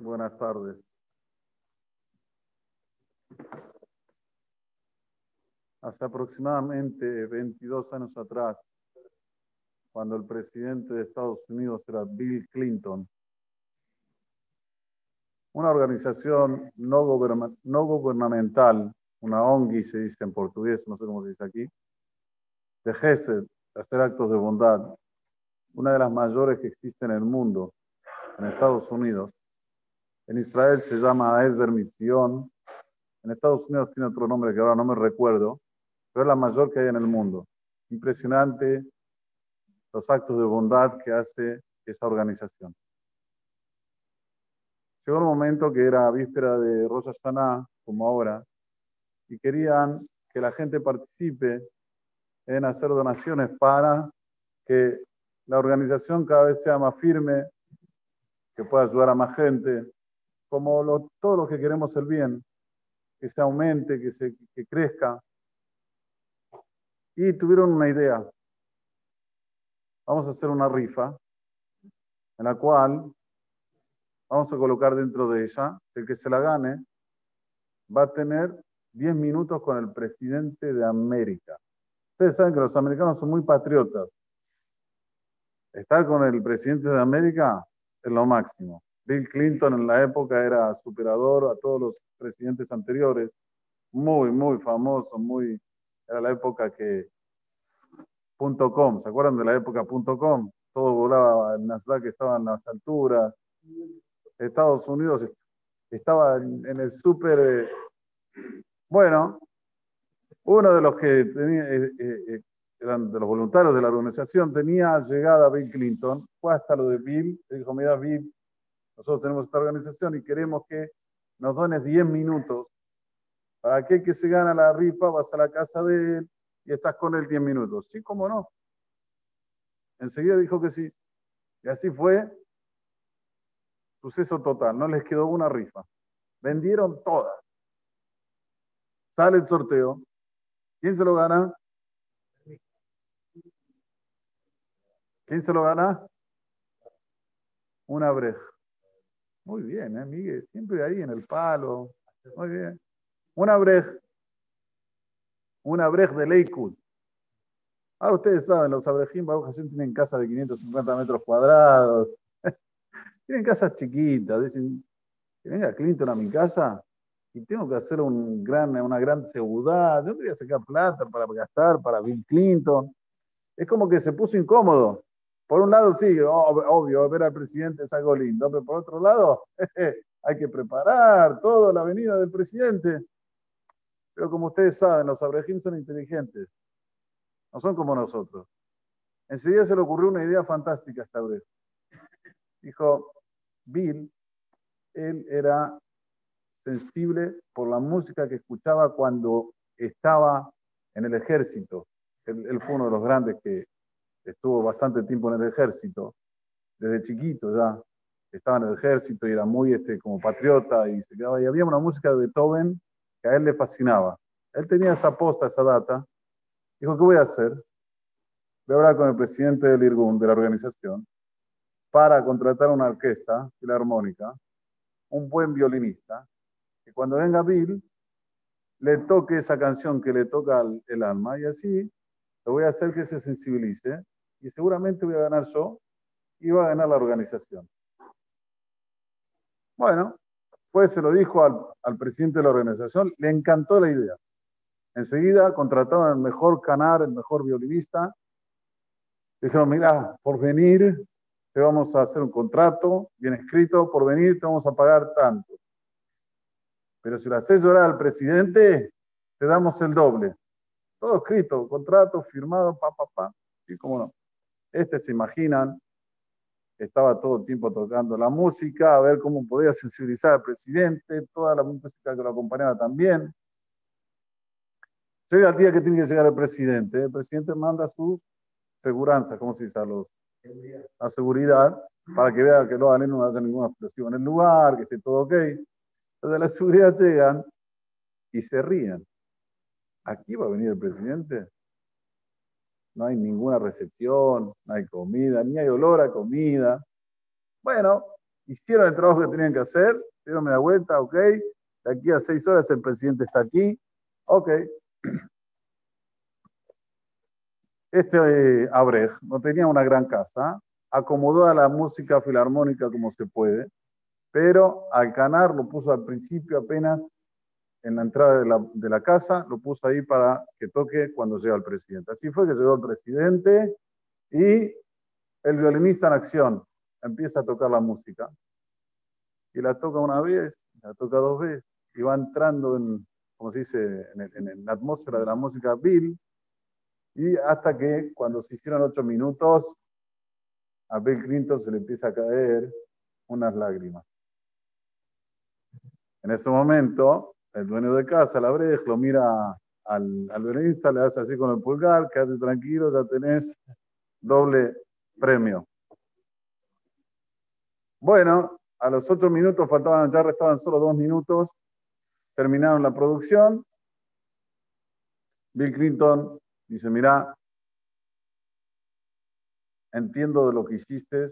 Buenas tardes. Hace aproximadamente 22 años atrás, cuando el presidente de Estados Unidos era Bill Clinton, una organización no, gubernamental, una ONG se dice en portugués, no sé cómo se dice aquí, de hacer actos de bondad, una de las mayores que existen en el mundo, en Estados Unidos. En Israel se llama Ezer Mitzion. En Estados Unidos tiene otro nombre que ahora no me recuerdo, pero es la mayor que hay en el mundo. Impresionante los actos de bondad que hace esa organización. Llegó un momento que era víspera de Rosh Hashanah, como ahora, y querían que la gente participe en hacer donaciones para que la organización cada vez sea más firme, que pueda ayudar a más gente, como lo, todos los que queremos el bien, que se aumente, que, se, que crezca. Y tuvieron una idea. Vamos a hacer una rifa en la cual vamos a colocar dentro de ella, el que se la gane va a tener 10 minutos con el presidente de América. Ustedes saben que los americanos son muy patriotas. Estar con el presidente de América es lo máximo. Bill Clinton en la época era superador a todos los presidentes anteriores, muy, muy famoso, muy, era la época que .com, ¿se acuerdan de la época .com? Todo volaba, el Nasdaq estaba en las alturas, Estados Unidos estaba en, el super... Eh, bueno, uno de los que tenía, eh, eh, eran de los voluntarios de la organización, tenía llegada Bill Clinton, fue hasta lo de Bill, dijo, mira Bill, nosotros tenemos esta organización y queremos que nos dones 10 minutos. Para aquel que se gana la rifa, vas a la casa de él y estás con él 10 minutos. Sí, cómo no. Enseguida dijo que sí. Y así fue. Suceso total. No les quedó una rifa. Vendieron todas. Sale el sorteo. ¿Quién se lo gana? ¿Quién se lo gana? Una breja. Muy bien, ¿eh, Miguel? Siempre ahí en el palo. Muy bien. Una brej. Una brej de Leikud. Ahora ustedes saben, los abrejim Baruch tienen casas de 550 metros cuadrados. tienen casas chiquitas. Dicen, que venga Clinton a mi casa y tengo que hacer un gran, una gran seguridad. ¿De dónde voy a sacar plata para gastar para Bill Clinton? Es como que se puso incómodo. Por un lado, sí, obvio, ver al presidente es algo lindo, pero por otro lado, hay que preparar toda la venida del presidente. Pero como ustedes saben, los abrejim son inteligentes, no son como nosotros. Enseguida se le ocurrió una idea fantástica a esta abrej. Dijo, Bill, él era sensible por la música que escuchaba cuando estaba en el ejército. él fue uno de los grandes que estuvo bastante tiempo en el ejército, desde chiquito ya, estaba en el ejército y era muy este, como patriota y se quedaba. Y había una música de Beethoven que a él le fascinaba. Él tenía esa posta, esa data. Dijo, ¿qué voy a hacer? Voy a hablar con el presidente del IRGUN, de la organización, para contratar una orquesta filarmónica, un buen violinista, que cuando venga Bill, le toque esa canción que le toca el alma y así lo voy a hacer que se sensibilice y seguramente voy a ganar yo y va a ganar la organización. Bueno, pues se lo dijo al, presidente de la organización, le encantó la idea. Enseguida contrataron al mejor canar, el mejor violinista. Dijeron, mira, por venir te vamos a hacer un contrato bien escrito, por venir te vamos a pagar tanto. Pero si lo haces llorar al presidente, te damos el doble. Todo escrito, contrato firmado, pa, pa, pa. Y cómo no. Este se imaginan, estaba todo el tiempo tocando la música, a ver cómo podía sensibilizar al presidente, toda la música que lo acompañaba también. Llega el día que tiene que llegar el presidente, el presidente manda su seguridad, ¿cómo se dice? los, la seguridad, para que vea que los no haya ninguna explosión en el lugar, que esté todo ok. Entonces la seguridad llegan y se ríen. Aquí va a venir el presidente no hay ninguna recepción, no hay comida, ni hay olor a comida. Bueno, hicieron el trabajo que tenían que hacer, dieron la vuelta, ok, de aquí a seis horas el presidente está aquí, ok. Este eh, Abrej no tenía una gran casa, acomodó a la música filarmónica como se puede, pero al canar lo puso al principio apenas en la entrada de la, casa, lo puso ahí para que toque cuando llega el presidente. Así fue que llegó el presidente y el violinista en acción empieza a tocar la música. Y la toca una vez, la toca dos veces, y va entrando en, como se dice, en, en la atmósfera de la música Bill, y hasta que cuando se hicieron ocho minutos, a Bill Clinton se le empieza a caer unas lágrimas. En ese momento, el dueño de casa, la breja, lo mira al, al le hace así con el pulgar, quédate tranquilo, ya tenés doble premio. Bueno, a los ocho minutos faltaban, ya restaban solo dos minutos, terminaron la producción. Bill Clinton dice, mira, entiendo de lo que hiciste,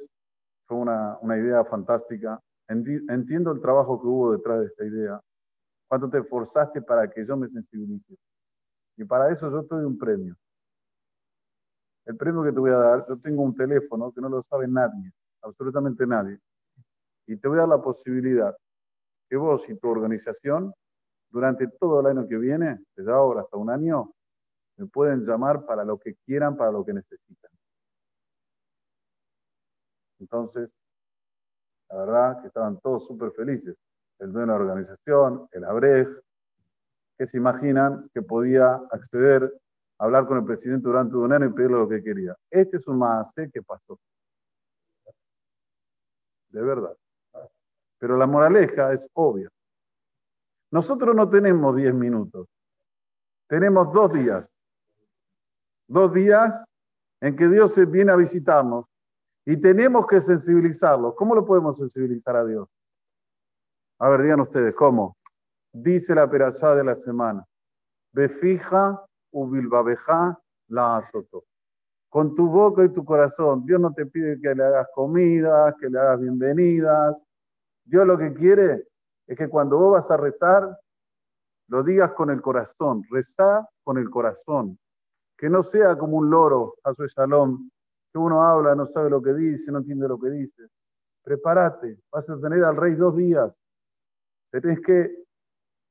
fue una, una idea fantástica, entiendo el trabajo que hubo detrás de esta idea, cuánto te esforzaste para que yo me sensibilice. Y para eso yo te doy un premio. El premio que te voy a dar, yo tengo un teléfono que no lo sabe nadie, absolutamente nadie. Y te voy a dar la posibilidad que vos y tu organización, durante todo el año que viene, desde ahora hasta un año, me pueden llamar para lo que quieran, para lo que necesitan. Entonces, la verdad que estaban todos súper felices. El dueño de la organización, el Abrej, que se imaginan que podía acceder a hablar con el presidente durante un año y pedirle lo que quería. Este es un más que pasó. De verdad. Pero la moraleja es obvia. Nosotros no tenemos 10 minutos. Tenemos dos días. Dos días en que Dios viene a visitarnos y tenemos que sensibilizarlo. ¿Cómo lo podemos sensibilizar a Dios? A ver, digan ustedes, ¿cómo? Dice la perashá de la semana. Befija ubilbabeja la azoto. Con tu boca y tu corazón. Dios no te pide que le hagas comida, que le hagas bienvenidas. Dios lo que quiere es que cuando vos vas a rezar, lo digas con el corazón. Rezá con el corazón. Que no sea como un loro, a su shalom, que uno habla, no sabe lo que dice, no entiende lo que dice. Prepárate, vas a tener al rey dos días. Te tienes que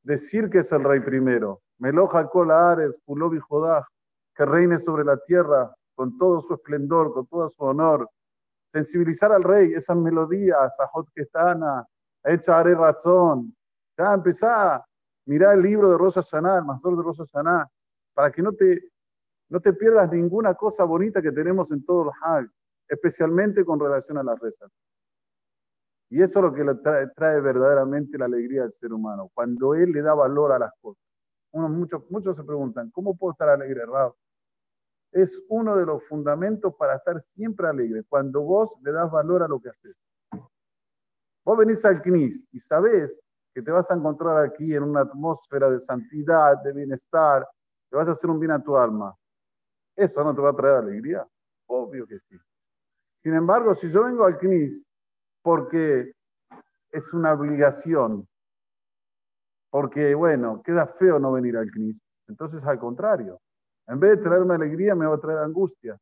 decir que es el rey primero. Meloja Kola Ares, Pulobi Jodá, que reine sobre la tierra con todo su esplendor, con todo su honor. Sensibilizar al rey, esas melodías, Sajot Ketana, Echa Are Razón. Ya empezá, mirá el libro de Rosa Saná, el Mastor de Rosa Saná, para que no te no te pierdas ninguna cosa bonita que tenemos en todos los Hag, especialmente con relación a las rezas. Y eso es lo que le trae, verdaderamente la alegría al ser humano, cuando él le da valor a las cosas. muchos, muchos se preguntan, ¿cómo puedo estar alegre, Rab? Es uno de los fundamentos para estar siempre alegre, cuando vos le das valor a lo que haces. Vos venís al CNIS y sabés que te vas a encontrar aquí en una atmósfera de santidad, de bienestar, te vas a hacer un bien a tu alma. ¿Eso no te va a traer alegría? Obvio que sí. Sin embargo, si yo vengo al CNIS porque es una obligación, porque, bueno, queda feo no venir al CNIS, entonces al contrario, en vez de traerme alegría, me va a traer angustia,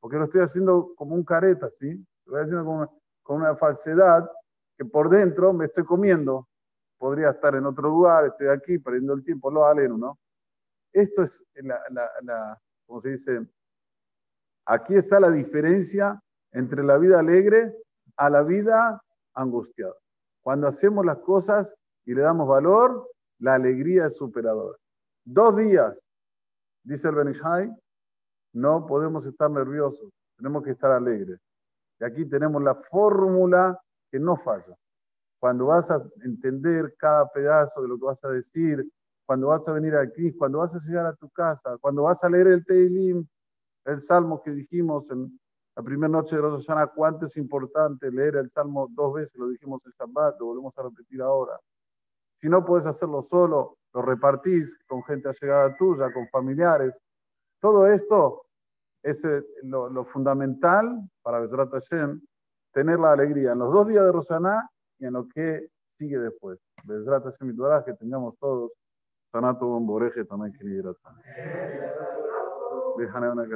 porque lo estoy haciendo como un careta, ¿sí? Lo estoy haciendo con una, falsedad que por dentro me estoy comiendo. Podría estar en otro lugar, estoy aquí perdiendo el tiempo, lo aleno, ¿no? Esto es la, como se dice, aquí está la diferencia entre la vida alegre a la vida angustiada. Cuando hacemos las cosas y le damos valor, la alegría es superadora. Dos días, dice el Benishai, no podemos estar nerviosos, tenemos que estar alegres. Y aquí tenemos la fórmula que no falla. Cuando vas a entender cada pedazo de lo que vas a decir, cuando vas a venir aquí, cuando vas a llegar a tu casa, cuando vas a leer el Teilim, el salmo que dijimos en la primera noche de Rosh Hashanah, cuánto es importante leer el salmo dos veces, lo dijimos en Shabbat, lo volvemos a repetir ahora. Si no puedes hacerlo solo, lo repartís con gente allegada tuya, con familiares. Todo esto es eh, lo, fundamental para Besrat Hashem, tener la alegría en los dos días de Rosaná y en lo que sigue después. que tengamos todos Sanato Bomboreje también que Déjame una